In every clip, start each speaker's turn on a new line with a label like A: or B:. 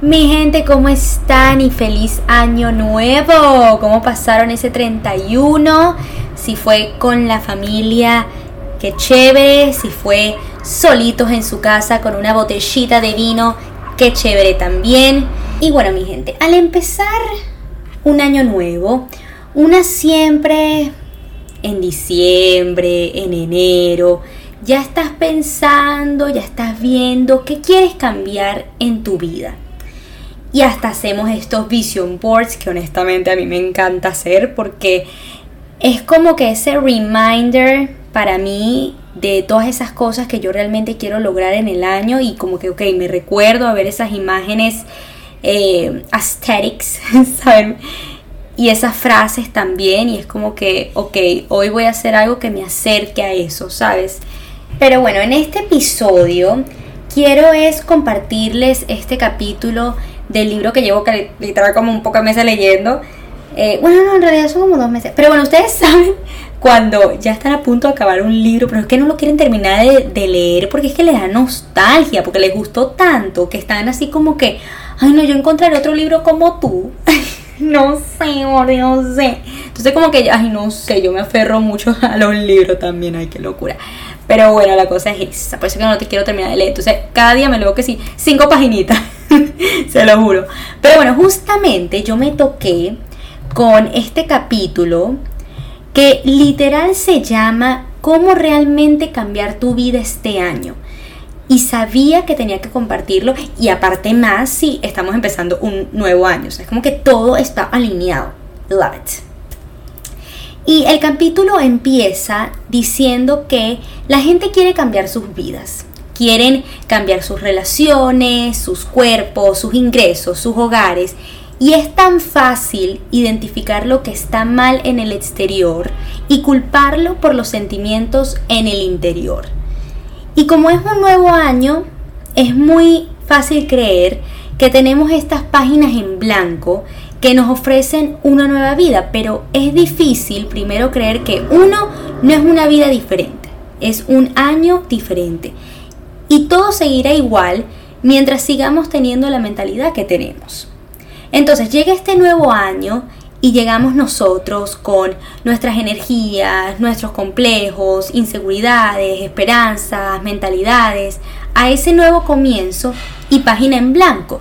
A: Mi gente, ¿cómo están? Y feliz año nuevo. ¿Cómo pasaron ese 31? Si fue con la familia, qué chévere. Si fue solitos en su casa con una botellita de vino, qué chévere también. Y bueno, mi gente, al empezar un año nuevo, una siempre en diciembre, en enero, ya estás pensando, ya estás viendo qué quieres cambiar en tu vida. Y hasta hacemos estos vision boards que honestamente a mí me encanta hacer porque es como que ese reminder para mí de todas esas cosas que yo realmente quiero lograr en el año y como que, ok, me recuerdo a ver esas imágenes eh, aesthetics, ¿saben? Y esas frases también y es como que, ok, hoy voy a hacer algo que me acerque a eso, ¿sabes? Pero bueno, en este episodio quiero es compartirles este capítulo del libro que llevo literal como un poco meses leyendo. Eh, bueno, no, en realidad son como dos meses. Pero bueno, ustedes saben cuando ya están a punto de acabar un libro, pero es que no lo quieren terminar de, leer porque es que les da nostalgia, porque les gustó tanto que están así como que, ay no, yo encontraré otro libro como tú. no sé, no sé. Entonces como que, ay no sé, yo me aferro mucho a los libros también, ay qué locura. Pero bueno, la cosa es esa, por eso que no te quiero terminar de leer. Entonces cada día me leo que sí, cinco paginitas. se lo juro. Pero bueno, justamente yo me toqué con este capítulo que literal se llama ¿Cómo realmente cambiar tu vida este año? Y sabía que tenía que compartirlo y aparte más si estamos empezando un nuevo año. O sea, es como que todo está alineado. Love it. Y el capítulo empieza diciendo que la gente quiere cambiar sus vidas quieren cambiar sus relaciones, sus cuerpos, sus ingresos, sus hogares. Y es tan fácil identificar lo que está mal en el exterior y culparlo por los sentimientos en el interior. Y como es un nuevo año, es muy fácil creer que tenemos estas páginas en blanco que nos ofrecen una nueva vida, pero es difícil primero creer que uno no es una vida diferente, es un año diferente y todo seguirá igual mientras sigamos teniendo la mentalidad que tenemos. Entonces llega este nuevo año y llegamos nosotros con nuestras energías, nuestros complejos, inseguridades, esperanzas, mentalidades, a ese nuevo comienzo y página en blanco.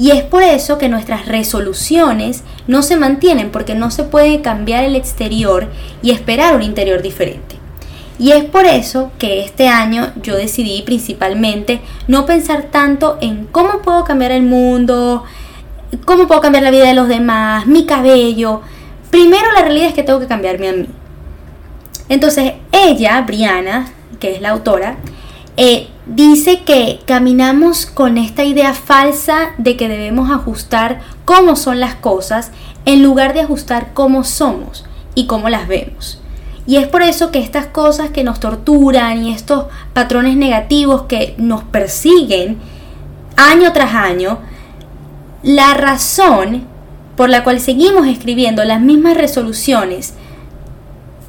A: Y es por eso que nuestras resoluciones no se mantienen porque no se puede cambiar el exterior y esperar un interior diferente. Y es por eso que este año yo decidí principalmente no pensar tanto en cómo puedo cambiar el mundo, cómo puedo cambiar la vida de los demás, mi cabello. Primero la realidad es que tengo que cambiarme a mí. Entonces ella, Briana, que es la autora, eh, dice que caminamos con esta idea falsa de que debemos ajustar cómo son las cosas en lugar de ajustar cómo somos y cómo las vemos. Y es por eso que estas cosas que nos torturan y estos patrones negativos que nos persiguen año tras año, la razón por la cual seguimos escribiendo las mismas resoluciones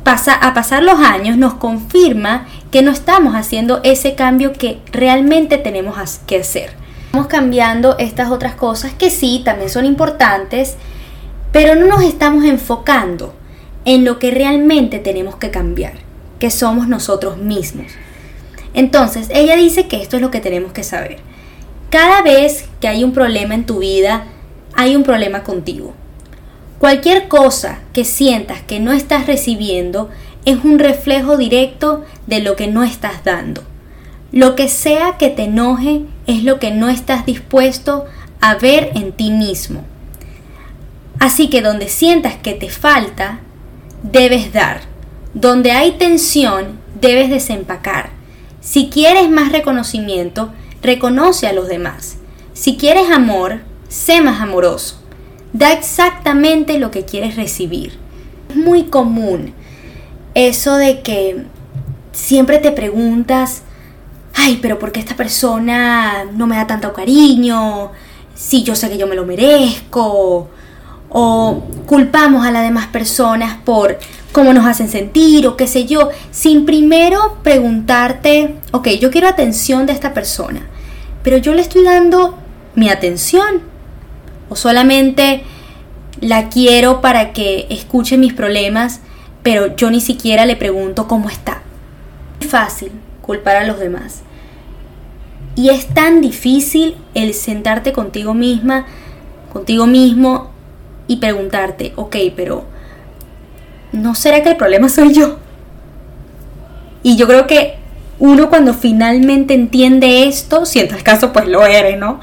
A: pasa, a pasar los años nos confirma que no estamos haciendo ese cambio que realmente tenemos que hacer. Estamos cambiando estas otras cosas que sí, también son importantes, pero no nos estamos enfocando en lo que realmente tenemos que cambiar, que somos nosotros mismos. Entonces, ella dice que esto es lo que tenemos que saber. Cada vez que hay un problema en tu vida, hay un problema contigo. Cualquier cosa que sientas que no estás recibiendo es un reflejo directo de lo que no estás dando. Lo que sea que te enoje es lo que no estás dispuesto a ver en ti mismo. Así que donde sientas que te falta, debes dar. Donde hay tensión, debes desempacar. Si quieres más reconocimiento, reconoce a los demás. Si quieres amor, sé más amoroso. Da exactamente lo que quieres recibir. Es muy común eso de que siempre te preguntas, ay, pero ¿por qué esta persona no me da tanto cariño? Si yo sé que yo me lo merezco o culpamos a las demás personas por cómo nos hacen sentir o qué sé yo, sin primero preguntarte, ok, yo quiero atención de esta persona, pero yo le estoy dando mi atención? ¿O solamente la quiero para que escuche mis problemas, pero yo ni siquiera le pregunto cómo está? Es fácil culpar a los demás. Y es tan difícil el sentarte contigo misma, contigo mismo y preguntarte, ok, pero ¿no será que el problema soy yo? Y yo creo que uno cuando finalmente entiende esto, si en tal caso pues lo eres, ¿no?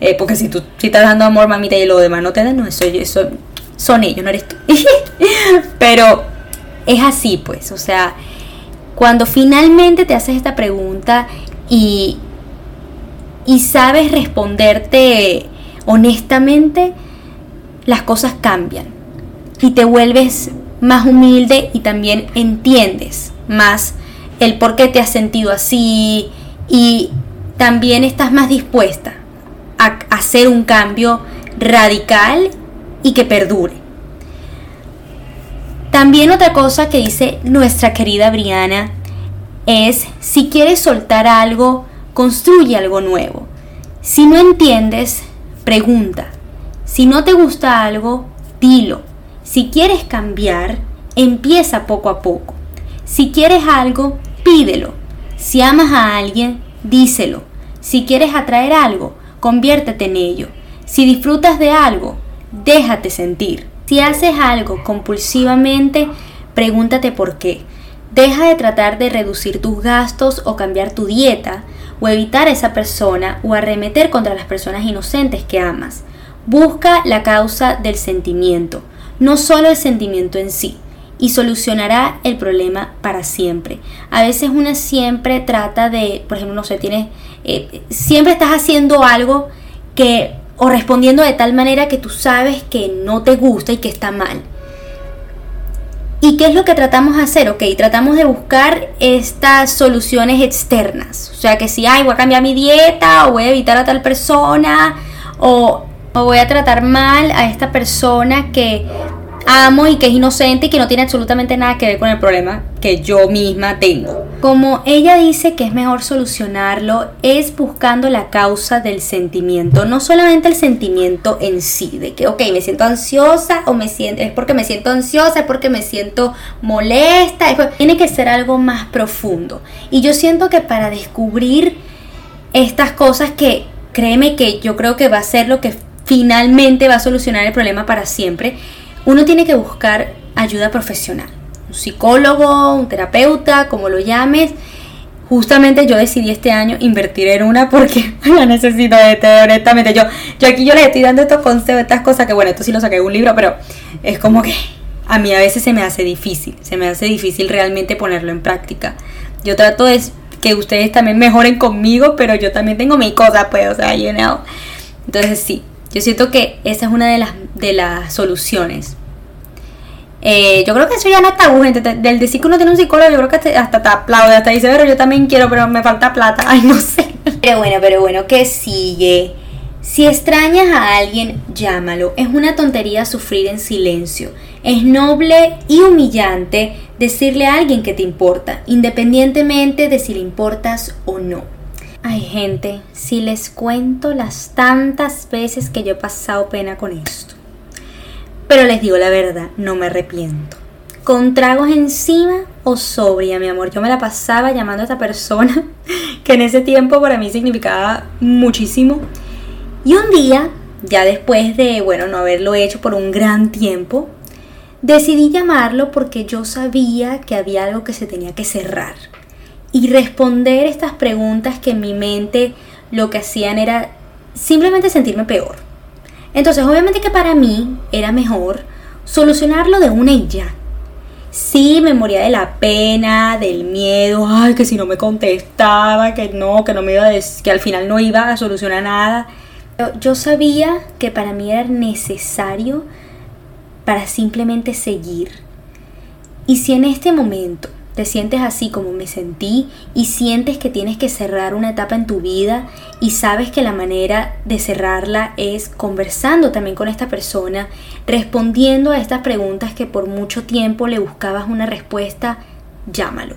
A: Eh, porque si tú si estás dando amor, mamita, y lo demás no te dan, no, eso, eso son ellos, no eres tú. Pero es así, pues, o sea, cuando finalmente te haces esta pregunta y, y sabes responderte honestamente, las cosas cambian y te vuelves más humilde y también entiendes más el por qué te has sentido así y también estás más dispuesta hacer un cambio radical y que perdure. También otra cosa que dice nuestra querida Briana es, si quieres soltar algo, construye algo nuevo. Si no entiendes, pregunta. Si no te gusta algo, dilo. Si quieres cambiar, empieza poco a poco. Si quieres algo, pídelo. Si amas a alguien, díselo. Si quieres atraer algo, conviértete en ello. Si disfrutas de algo, déjate sentir. Si haces algo compulsivamente, pregúntate por qué. Deja de tratar de reducir tus gastos o cambiar tu dieta o evitar a esa persona o arremeter contra las personas inocentes que amas. Busca la causa del sentimiento, no solo el sentimiento en sí y solucionará el problema para siempre. A veces una siempre trata de, por ejemplo, no sé, tienes, eh, siempre estás haciendo algo que, o respondiendo de tal manera que tú sabes que no te gusta y que está mal. ¿Y qué es lo que tratamos de hacer? Ok, tratamos de buscar estas soluciones externas. O sea, que si, ay, voy a cambiar mi dieta, o voy a evitar a tal persona, o, o voy a tratar mal a esta persona que amo y que es inocente y que no tiene absolutamente nada que ver con el problema que yo misma tengo. Como ella dice que es mejor solucionarlo, es buscando la causa del sentimiento, no solamente el sentimiento en sí, de que, ok, me siento ansiosa o me siento, es porque me siento ansiosa, es porque me siento molesta, tiene que ser algo más profundo. Y yo siento que para descubrir estas cosas que, créeme que yo creo que va a ser lo que finalmente va a solucionar el problema para siempre, uno tiene que buscar ayuda profesional. Un psicólogo, un terapeuta, como lo llames. Justamente yo decidí este año invertir en una porque la necesito de este, honestamente. Yo, yo aquí yo les estoy dando estos consejos, estas cosas que bueno, esto sí lo saqué de un libro, pero es como que a mí a veces se me hace difícil, se me hace difícil realmente ponerlo en práctica. Yo trato de que ustedes también mejoren conmigo, pero yo también tengo mi cosa, pues, o sea, you know. Entonces sí, yo siento que esa es una de las, de las soluciones. Eh, yo creo que eso ya no está gente. Del decir que uno tiene un psicólogo, yo creo que hasta te aplaude, hasta dice, pero yo también quiero, pero me falta plata. Ay, no sé. Pero bueno, pero bueno, ¿qué sigue? Si extrañas a alguien, llámalo. Es una tontería sufrir en silencio. Es noble y humillante decirle a alguien que te importa, independientemente de si le importas o no. Ay gente, si les cuento las tantas veces que yo he pasado pena con esto. Pero les digo la verdad, no me arrepiento. Con tragos encima o sobria, mi amor. Yo me la pasaba llamando a esta persona que en ese tiempo para mí significaba muchísimo. Y un día, ya después de, bueno, no haberlo hecho por un gran tiempo, decidí llamarlo porque yo sabía que había algo que se tenía que cerrar y responder estas preguntas que en mi mente lo que hacían era simplemente sentirme peor. Entonces, obviamente que para mí era mejor solucionarlo de una y ya. Sí, me moría de la pena, del miedo, ay, que si no me contestaba, que no, que no me iba a que al final no iba a solucionar nada. yo sabía que para mí era necesario para simplemente seguir. Y si en este momento te sientes así como me sentí y sientes que tienes que cerrar una etapa en tu vida y sabes que la manera de cerrarla es conversando también con esta persona, respondiendo a estas preguntas que por mucho tiempo le buscabas una respuesta, llámalo,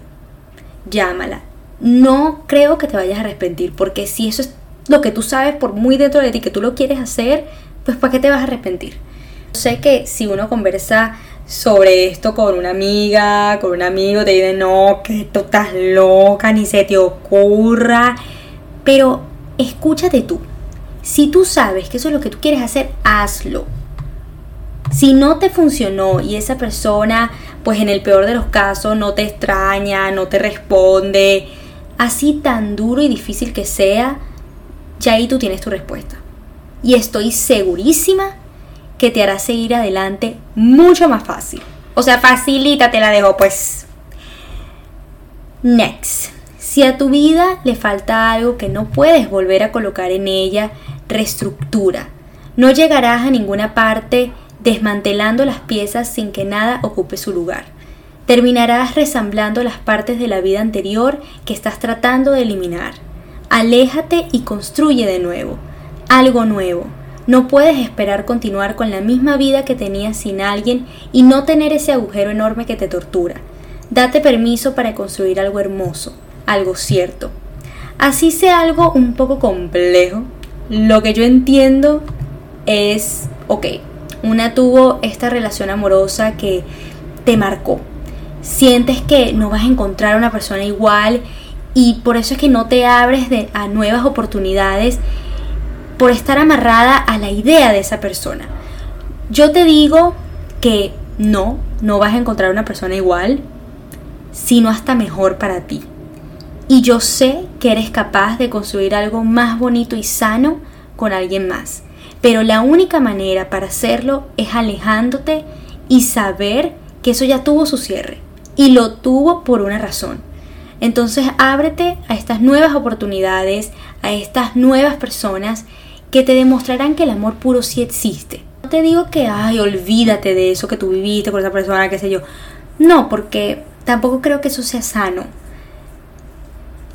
A: llámala. No creo que te vayas a arrepentir porque si eso lo que tú sabes por muy dentro de ti que tú lo quieres hacer, pues ¿para qué te vas a arrepentir? Sé que si uno conversa sobre esto con una amiga, con un amigo, te dice, no, que tú estás loca, ni se te ocurra. Pero escúchate tú. Si tú sabes que eso es lo que tú quieres hacer, hazlo. Si no te funcionó y esa persona, pues en el peor de los casos, no te extraña, no te responde, así tan duro y difícil que sea, ya ahí tú tienes tu respuesta. Y estoy segurísima que te hará seguir adelante mucho más fácil. O sea, facilita, te la dejo pues. Next. Si a tu vida le falta algo que no puedes volver a colocar en ella, reestructura. No llegarás a ninguna parte desmantelando las piezas sin que nada ocupe su lugar. Terminarás resamblando las partes de la vida anterior que estás tratando de eliminar. Aléjate y construye de nuevo, algo nuevo. No puedes esperar continuar con la misma vida que tenías sin alguien y no tener ese agujero enorme que te tortura. Date permiso para construir algo hermoso, algo cierto. Así sea algo un poco complejo, lo que yo entiendo es, ok, una tuvo esta relación amorosa que te marcó. Sientes que no vas a encontrar a una persona igual y por eso es que no te abres a nuevas oportunidades por estar amarrada a la idea de esa persona. Yo te digo que no, no vas a encontrar una persona igual, sino hasta mejor para ti. Y yo sé que eres capaz de construir algo más bonito y sano con alguien más. Pero la única manera para hacerlo es alejándote y saber que eso ya tuvo su cierre. Y lo tuvo por una razón. Entonces ábrete a estas nuevas oportunidades, a estas nuevas personas que te demostrarán que el amor puro sí existe. No te digo que, ay, olvídate de eso que tú viviste con esa persona, qué sé yo. No, porque tampoco creo que eso sea sano.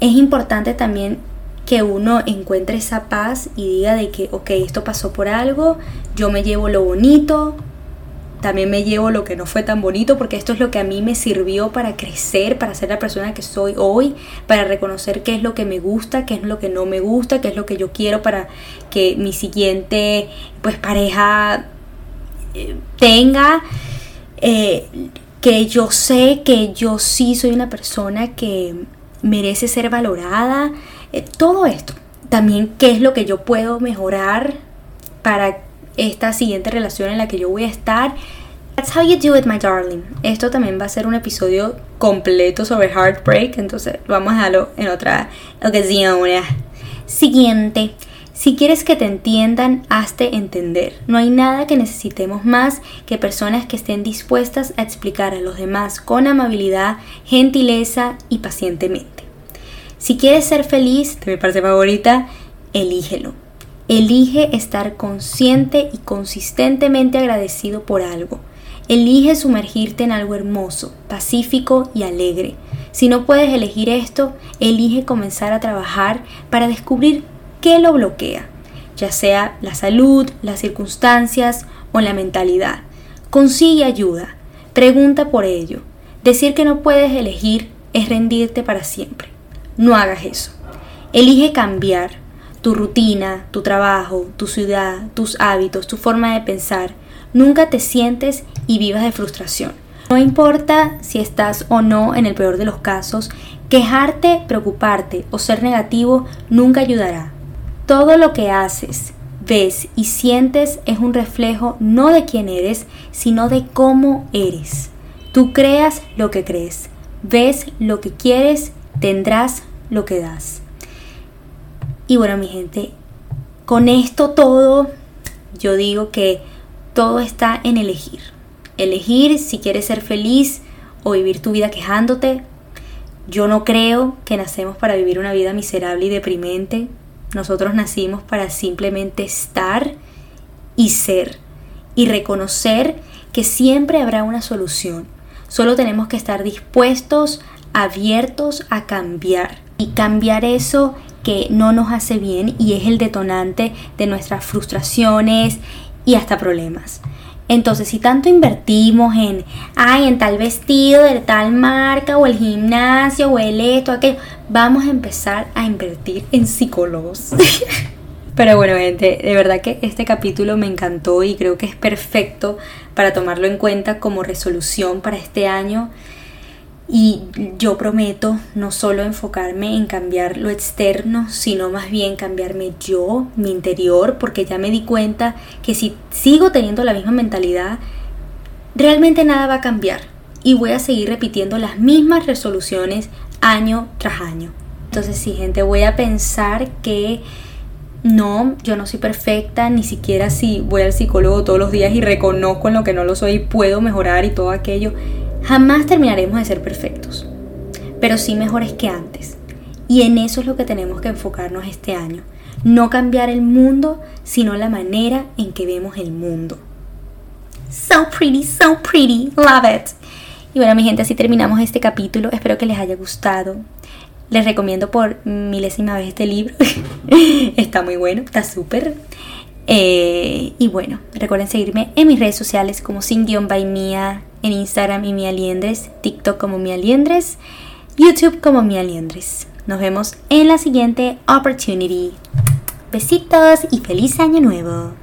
A: Es importante también que uno encuentre esa paz y diga de que, ok, esto pasó por algo, yo me llevo lo bonito, también me llevo lo que no fue tan bonito, porque esto es lo que a mí me sirvió para crecer, para ser la persona que soy hoy, para reconocer qué es lo que me gusta, qué es lo que no me gusta, qué es lo que yo quiero para que mi siguiente pues pareja eh, tenga. Eh, que yo sé que yo sí soy una persona que merece ser valorada, eh, todo esto. También qué es lo que yo puedo mejorar para esta siguiente relación en la que yo voy a estar. That's how you do it, my darling. Esto también va a ser un episodio completo sobre heartbreak, entonces vamos a dejarlo en otra ocasión. Siguiente. Si quieres que te entiendan, hazte entender. No hay nada que necesitemos más que personas que estén dispuestas a explicar a los demás con amabilidad, gentileza y pacientemente. Si quieres ser feliz, de mi parte favorita, elígelo. Elige estar consciente y consistentemente agradecido por algo. Elige sumergirte en algo hermoso, pacífico y alegre. Si no puedes elegir esto, elige comenzar a trabajar para descubrir qué lo bloquea, ya sea la salud, las circunstancias o la mentalidad. Consigue ayuda, pregunta por ello. Decir que no puedes elegir es rendirte para siempre. No hagas eso. Elige cambiar tu rutina, tu trabajo, tu ciudad, tus hábitos, tu forma de pensar. Nunca te sientes y vivas de frustración. No importa si estás o no en el peor de los casos, quejarte, preocuparte o ser negativo nunca ayudará. Todo lo que haces, ves y sientes es un reflejo no de quién eres, sino de cómo eres. Tú creas lo que crees, ves lo que quieres tendrás lo que das. Y bueno, mi gente, con esto todo, yo digo que todo está en elegir. Elegir si quieres ser feliz o vivir tu vida quejándote. Yo no creo que nacemos para vivir una vida miserable y deprimente. Nosotros nacimos para simplemente estar y ser y reconocer que siempre habrá una solución. Solo tenemos que estar dispuestos abiertos a cambiar y cambiar eso que no nos hace bien y es el detonante de nuestras frustraciones y hasta problemas. Entonces, si tanto invertimos en, ay, en tal vestido de tal marca, o el gimnasio, o el esto, aquello, vamos a empezar a invertir en psicólogos. Pero bueno, gente, de verdad que este capítulo me encantó y creo que es perfecto para tomarlo en cuenta como resolución para este año. Y yo prometo no solo enfocarme en cambiar lo externo, sino más bien cambiarme yo, mi interior, porque ya me di cuenta que si sigo teniendo la misma mentalidad, realmente nada va a cambiar. Y voy a seguir repitiendo las mismas resoluciones año tras año. Entonces, sí, gente, voy a pensar que no, yo no soy perfecta, ni siquiera si voy al psicólogo todos los días y reconozco en lo que no lo soy, puedo mejorar y todo aquello. Jamás terminaremos de ser perfectos, pero sí mejores que antes. Y en eso es lo que tenemos que enfocarnos este año. No cambiar el mundo, sino la manera en que vemos el mundo. So pretty, so pretty, love it. Y bueno, mi gente, así terminamos este capítulo. Espero que les haya gustado. Les recomiendo por milésima vez este libro. está muy bueno, está súper. Eh, y bueno, recuerden seguirme en mis redes sociales como sin-by mía, en Instagram y Mia Liendres, TikTok como Mia Liendres, YouTube como Mia Liendres. Nos vemos en la siguiente opportunity. Besitos y feliz año nuevo.